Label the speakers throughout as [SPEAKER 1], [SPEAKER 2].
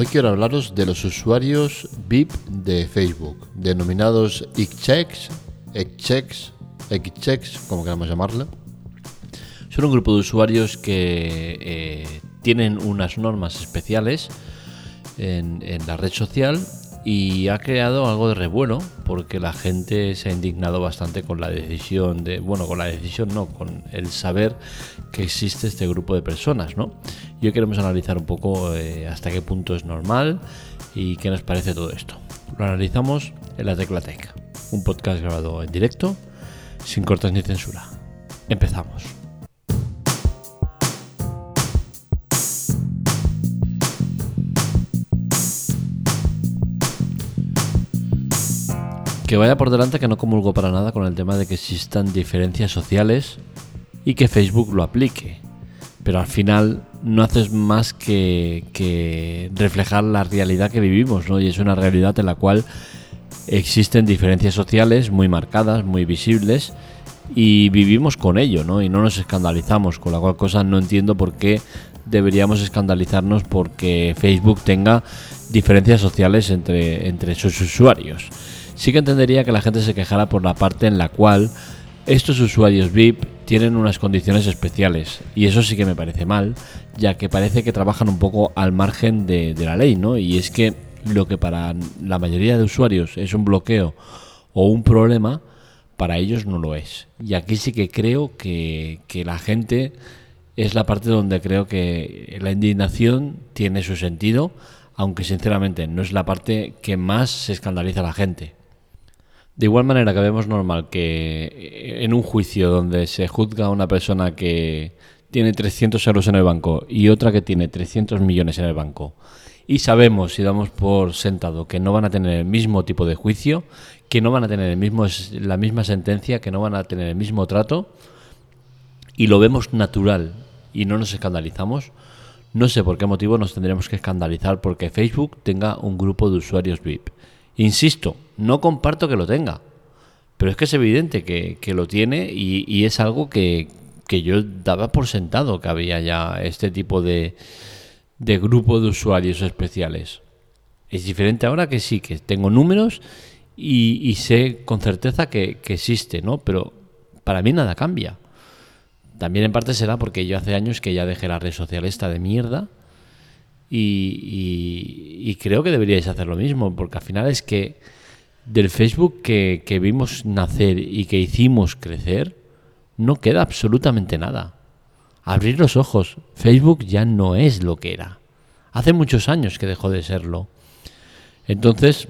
[SPEAKER 1] Hoy quiero hablaros de los usuarios VIP de Facebook, denominados Xchecks, Xchecks, Xchecks, como queramos llamarlo. Son un grupo de usuarios que eh, tienen unas normas especiales en, en la red social y ha creado algo de revuelo porque la gente se ha indignado bastante con la decisión de, bueno, con la decisión no, con el saber que existe este grupo de personas, ¿no? Y hoy queremos analizar un poco eh, hasta qué punto es normal y qué nos parece todo esto. Lo analizamos en la Teclatec, un podcast grabado en directo, sin cortes ni censura. Empezamos. Que vaya por delante que no comulgo para nada con el tema de que existan diferencias sociales y que Facebook lo aplique. Pero al final no haces más que, reflejar la realidad que vivimos, ¿no? Y es una realidad en la cual existen diferencias sociales muy marcadas, muy visibles, y vivimos con ello, ¿no? Y no nos escandalizamos, con la cual cosa no entiendo por qué deberíamos escandalizarnos porque Facebook tenga diferencias sociales entre, entre sus usuarios sí que entendería que la gente se quejara por la parte en la cual estos usuarios VIP tienen unas condiciones especiales y eso sí que me parece mal, ya que parece que trabajan un poco al margen de, la ley, ¿no? Y es que lo que para la mayoría de usuarios es un bloqueo o un problema, para ellos no lo es. Y aquí sí que creo que, que la gente es la parte donde creo que la indignación tiene su sentido, aunque sinceramente no es la parte que más se escandaliza a la gente. De igual manera que vemos normal que en un juicio donde se juzga a una persona que tiene 300 euros en el banco y otra que tiene 300 millones en el banco y sabemos y damos por sentado que no van a tener el mismo tipo de juicio, que no van a tener el mismo, la misma sentencia, que no van a tener el mismo trato y lo vemos natural y no nos escandalizamos, no sé por qué motivo nos tendremos que escandalizar porque Facebook tenga un grupo de usuarios VIP. Insisto, no comparto que lo tenga, pero es que es evidente que, lo tiene y, es algo que, yo daba por sentado que había ya este tipo de, de grupo de usuarios especiales. Es diferente ahora que sí, que tengo números y, sé con certeza que, existe, ¿no? Pero para mí nada cambia. También en parte será porque yo hace años que ya dejé la red social esta de mierda y, creo que deberíais hacer lo mismo, porque al final es que del Facebook que, vimos nacer y que hicimos crecer, no queda absolutamente nada. Abrir los ojos, Facebook ya no es lo que era. Hace muchos años que dejó de serlo. Entonces,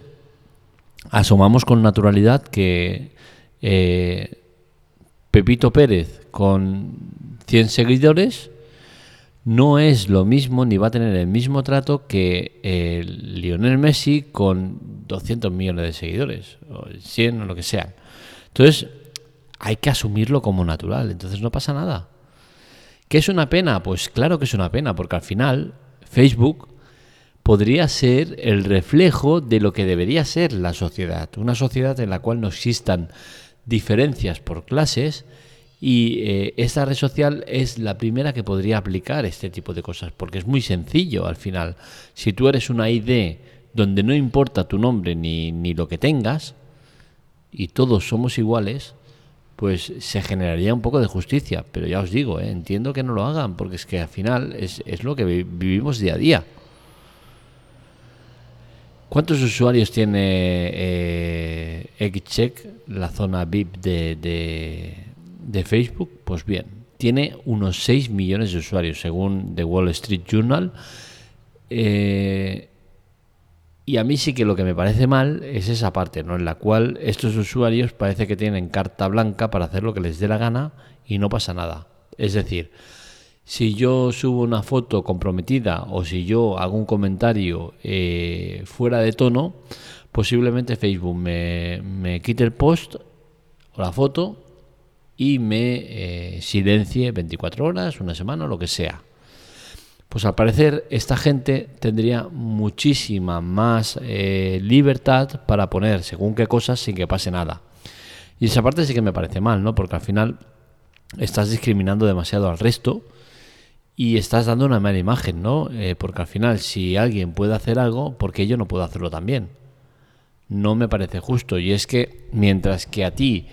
[SPEAKER 1] asomamos con naturalidad que eh, Pepito Pérez con 100 seguidores no es lo mismo ni va a tener el mismo trato que el Lionel Messi con 200 millones de seguidores, o 100 o lo que sea. Entonces, hay que asumirlo como natural, entonces no pasa nada. ¿Qué es una pena? Pues claro que es una pena, porque al final Facebook podría ser el reflejo de lo que debería ser la sociedad, una sociedad en la cual no existan diferencias por clases, y eh, esta red social es la primera que podría aplicar este tipo de cosas, porque es muy sencillo al final. Si tú eres una ID donde no importa tu nombre ni, ni lo que tengas, y todos somos iguales, pues se generaría un poco de justicia. Pero ya os digo, eh, entiendo que no lo hagan, porque es que al final es, es lo que vivimos día a día. ¿Cuántos usuarios tiene eh, Xcheck, la zona VIP de de Facebook, pues bien, tiene unos 6 millones de usuarios, según The Wall Street Journal. Eh, y a mí sí que lo que me parece mal es esa parte, ¿no? En la cual estos usuarios parece que tienen carta blanca para hacer lo que les dé la gana y no pasa nada. Es decir, si yo subo una foto comprometida o si yo hago un comentario eh, fuera de tono, posiblemente Facebook me quite el post o la foto y me eh, silencie 24 horas, una semana, lo que sea. Pues al parecer esta gente tendría muchísima más eh, libertad para poner según qué cosas sin que pase nada. Y esa parte sí que me parece mal, ¿no? Porque al final estás discriminando demasiado al resto y estás dando una mala imagen, ¿no? Eh, porque al final, si alguien puede hacer algo, ¿por qué yo no puedo hacerlo también? No me parece justo. Y es que mientras que a ti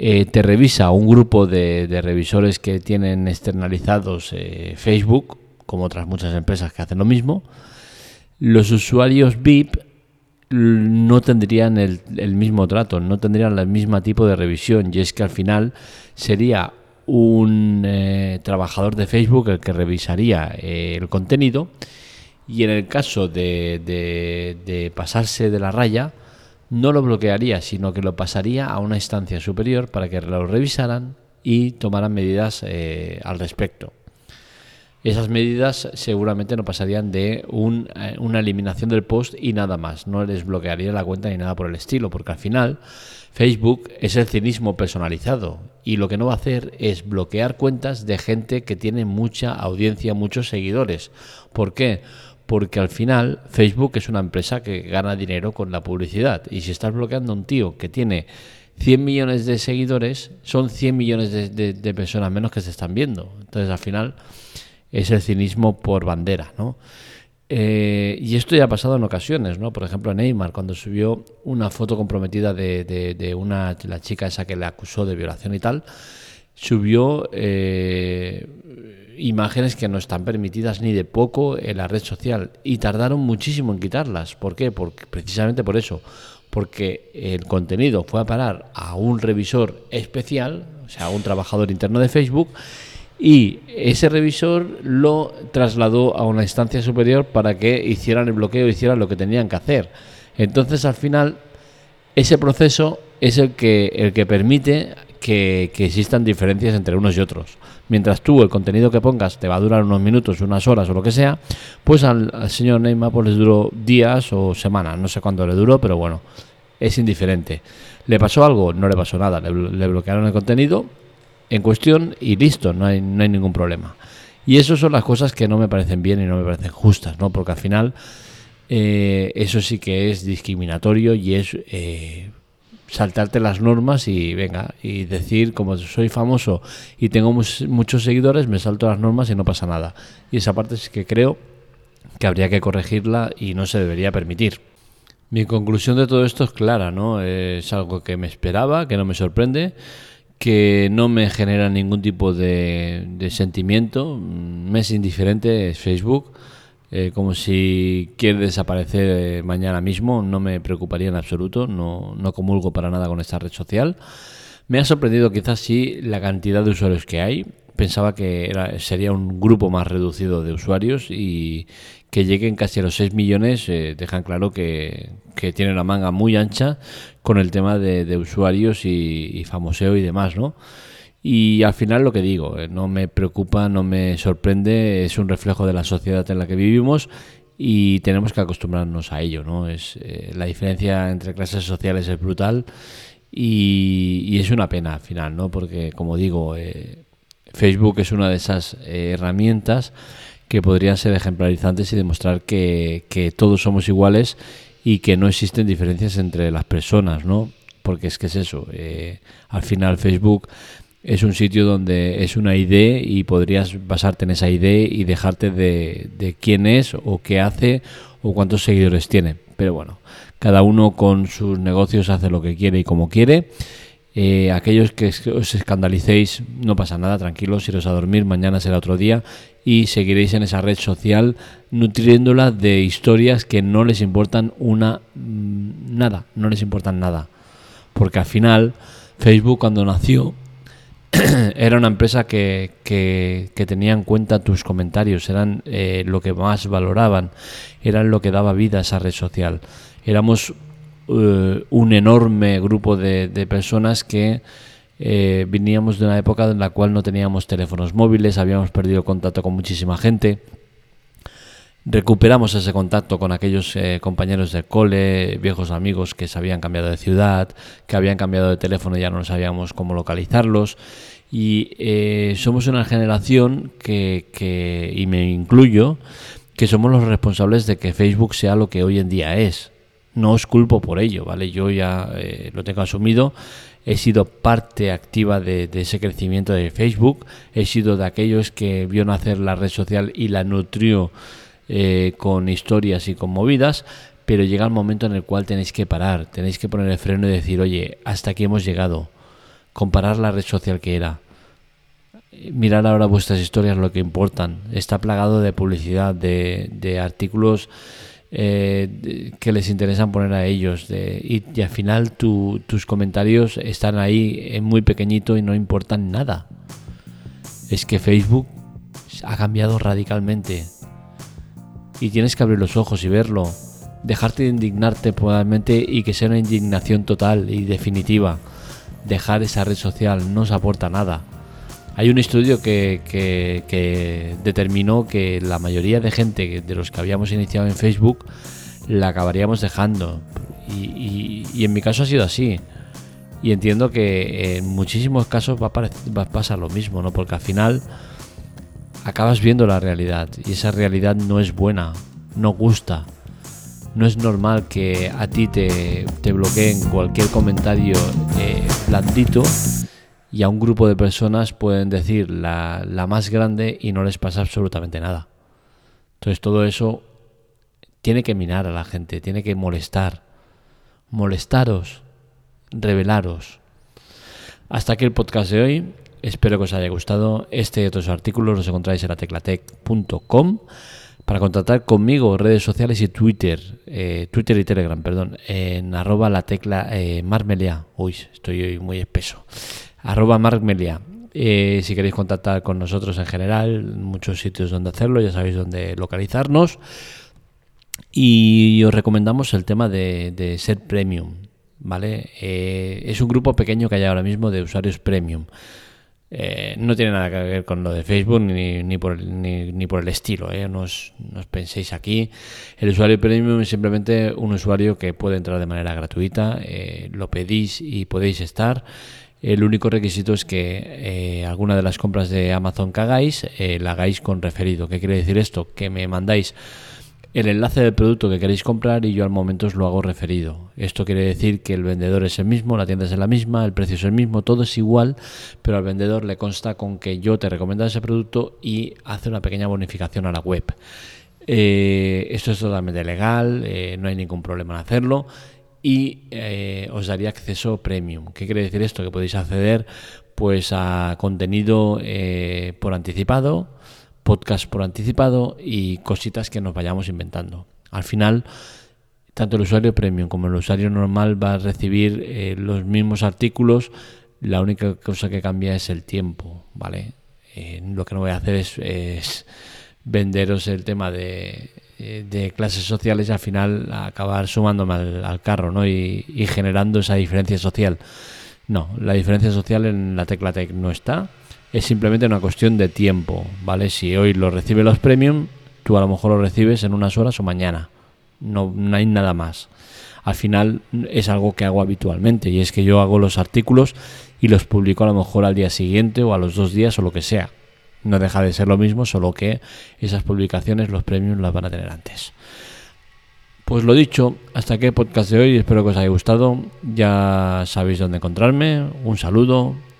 [SPEAKER 1] eh, te revisa un grupo de, revisores que tienen externalizados eh, Facebook, como otras muchas empresas que hacen lo mismo, los usuarios VIP no tendrían el, el mismo trato, no tendrían el mismo tipo de revisión. Y es que al final sería un eh, trabajador de Facebook el que revisaría eh, el contenido y en el caso de, de, pasarse de la raya no lo bloquearía, sino que lo pasaría a una instancia superior para que lo revisaran y tomaran medidas eh, al respecto. Esas medidas seguramente no pasarían de una eliminación del post y nada más, no les bloquearía la cuenta ni nada por el estilo, porque al final Facebook es el cinismo personalizado y lo que no va a hacer es bloquear cuentas de gente que tiene mucha audiencia, muchos seguidores. ¿Por qué? Porque al final Facebook es una empresa que gana dinero con la publicidad y si estás bloqueando a un tío que tiene 100 millones de seguidores, son 100 millones de, personas menos que se están viendo. Entonces al final es el cinismo por bandera, ¿no? Eh, y esto ya ha pasado en ocasiones, ¿no? Por ejemplo, Neymar, cuando subió una foto comprometida de, de, una, la chica esa que le acusó de violación y tal, subió eh, imágenes que no están permitidas ni de poco en la red social y tardaron muchísimo en quitarlas. ¿Por qué? Porque, precisamente por eso. Porque el contenido fue a parar a un revisor especial, o sea, a un trabajador interno de Facebook, y ese revisor lo trasladó a una instancia superior para que hicieran el bloqueo, hicieran lo que tenían que hacer. Entonces, al final, ese proceso es el que, el que permite que, existan diferencias entre unos y otros. Mientras tú el contenido que pongas te va a durar unos minutos, unas horas o lo que sea, pues al, señor Neymar pues les duró días o semanas, no sé cuándo le duró, pero bueno, es indiferente. ¿Le pasó algo? No le pasó nada, le bloquearon el contenido en cuestión y listo, no hay, no hay ningún problema. Y eso son las cosas que no me parecen bien y no me parecen justas, ¿no? Porque al final eh, eso sí que es discriminatorio y es eh, saltarte las normas y venga, y decir como soy famoso y tengo muchos seguidores, me salto las normas y no pasa nada. Y esa parte es que creo que habría que corregirla y no se debería permitir. Mi conclusión de todo esto es clara, ¿no? Es algo que me esperaba, que no me sorprende que no me genera ningún tipo de, sentimiento. Me es indiferente, es Facebook. Eh, como si quiere desaparecer eh, mañana mismo, no me preocuparía en absoluto, no, no comulgo para nada con esta red social. Me ha sorprendido quizás sí la cantidad de usuarios que hay. Pensaba que era, sería un grupo más reducido de usuarios y que lleguen casi a los 6 millones eh, dejan claro que, que tienen la manga muy ancha con el tema de, usuarios y, famoseo y demás, ¿no? Y al final lo que digo, eh, no me preocupa, no me sorprende, es un reflejo de la sociedad en la que vivimos y tenemos que acostumbrarnos a ello, ¿no? Es, eh, la diferencia entre clases sociales es brutal y, es una pena al final, ¿no? Porque, como digo, eh, Facebook es una de esas herramientas que podrían ser ejemplarizantes y demostrar que, que todos somos iguales y que no existen diferencias entre las personas, ¿no? Porque es que es eso, al final Facebook es un sitio donde es una idea y podrías basarte en esa idea y dejarte de, de quién es o qué hace o cuántos seguidores tiene. Pero bueno, cada uno con sus negocios hace lo que quiere y como quiere. Eh, aquellos que os escandalicéis, no pasa nada, tranquilos, iros a dormir, mañana será otro día y seguiréis en esa red social nutriéndola de historias que no les importan una mm, nada, no les importan nada. Porque al final Facebook cuando nació era una empresa que, que, tenía en cuenta tus comentarios, eran eh, lo que más valoraban, eran lo que daba vida a esa red social. Éramos eh, un enorme grupo de, de personas que eh, veníamos de una época en la cual no teníamos teléfonos móviles, habíamos perdido contacto con muchísima gente. Recuperamos ese contacto con aquellos eh, compañeros de cole, viejos amigos que se habían cambiado de ciudad, que habían cambiado de teléfono y ya no sabíamos cómo localizarlos. Y eh, somos una generación que, que, y me incluyo, que somos los responsables de que Facebook sea lo que hoy en día es. no os culpo por ello, ¿vale? Yo ya eh, lo tengo asumido, he sido parte activa de, ese crecimiento de Facebook, he sido de aquellos que vio nacer la red social y la nutrió eh, con historias y con movidas, pero llega el momento en el cual tenéis que parar, tenéis que poner el freno y decir, oye, hasta aquí hemos llegado, comparar la red social que era. Mirar ahora vuestras historias lo que importan. Está plagado de publicidad, de, de artículos eh, que les interesan poner a ellos. De, y, al final tus comentarios están ahí en muy pequeñito y no importan nada. Es que Facebook ha cambiado radicalmente. Y tienes que abrir los ojos y verlo. Dejarte de indignarte probablemente y que sea una indignación total y definitiva. Dejar esa red social no os aporta nada. Hay un estudio que, determinó que la mayoría de gente de los que habíamos iniciado en Facebook la acabaríamos dejando. Y, en mi caso ha sido así. Y entiendo que en muchísimos casos va a, pasar lo mismo, ¿no? Porque al final acabas viendo la realidad y esa realidad no es buena, no gusta. No es normal que a ti te, bloqueen cualquier comentario eh, blandito y a un grupo de personas pueden decir la, más grande y no les pasa absolutamente nada. Entonces todo eso tiene que minar a la gente, tiene que molestar. Molestaros, revelaros. Hasta aquí el podcast de hoy. Espero que os haya gustado. Este y otros artículos los encontráis en la teclatec.com. Para contactar conmigo, redes sociales y Twitter, eh, Twitter y Telegram, perdón, en arroba la tecla eh, marmelia. Uy, estoy hoy muy espeso arroba markmelia. Eh, si queréis contactar con nosotros en general, muchos sitios donde hacerlo, ya sabéis dónde localizarnos. Y os recomendamos el tema de, ser premium, ¿vale? Eh, es un grupo pequeño que hay ahora mismo de usuarios premium. Eh, no tiene nada que ver con lo de Facebook ni, ni, por, ni, por el estilo, ¿eh? no, os, penséis aquí. El usuario premium es simplemente un usuario que puede entrar de manera gratuita, lo pedís y podéis estar. El único requisito es que eh, alguna de las compras de Amazon que hagáis eh, la hagáis con referido. ¿Qué quiere decir esto? Que me mandáis el enlace del producto que queréis comprar y yo al momento os lo hago referido. Esto quiere decir que el vendedor es el mismo, la tienda es la misma, el precio es el mismo, todo es igual, pero al vendedor le consta con que yo te recomiendo ese producto y hace una pequeña bonificación a la web. Eh, esto es totalmente legal, no hay ningún problema en hacerlo y eh, os daría acceso premium. ¿Qué quiere decir esto? Que podéis acceder pues a contenido eh, por anticipado, podcast por anticipado y cositas que nos vayamos inventando. Al final, tanto el usuario premium como el usuario normal va a recibir eh, los mismos artículos. La única cosa que cambia es el tiempo, ¿vale? lo que no voy a hacer es venderos el tema de eh, de clases sociales y al final acabar sumándome al, carro ¿no? Y, generando esa diferencia social. No, la diferencia social en la tecla tech no está. Es simplemente una cuestión de tiempo, ¿vale? Si hoy lo recibe los premium, tú a lo mejor lo recibes en unas horas o mañana. No, no hay nada más. Al final es algo que hago habitualmente y es que yo hago los artículos y los publico a lo mejor al día siguiente o a los dos días o lo que sea no deja de ser lo mismo, solo que esas publicaciones, los premios las van a tener antes. Pues lo dicho, hasta aquí el podcast de hoy, espero que os haya gustado, ya sabéis dónde encontrarme, un saludo,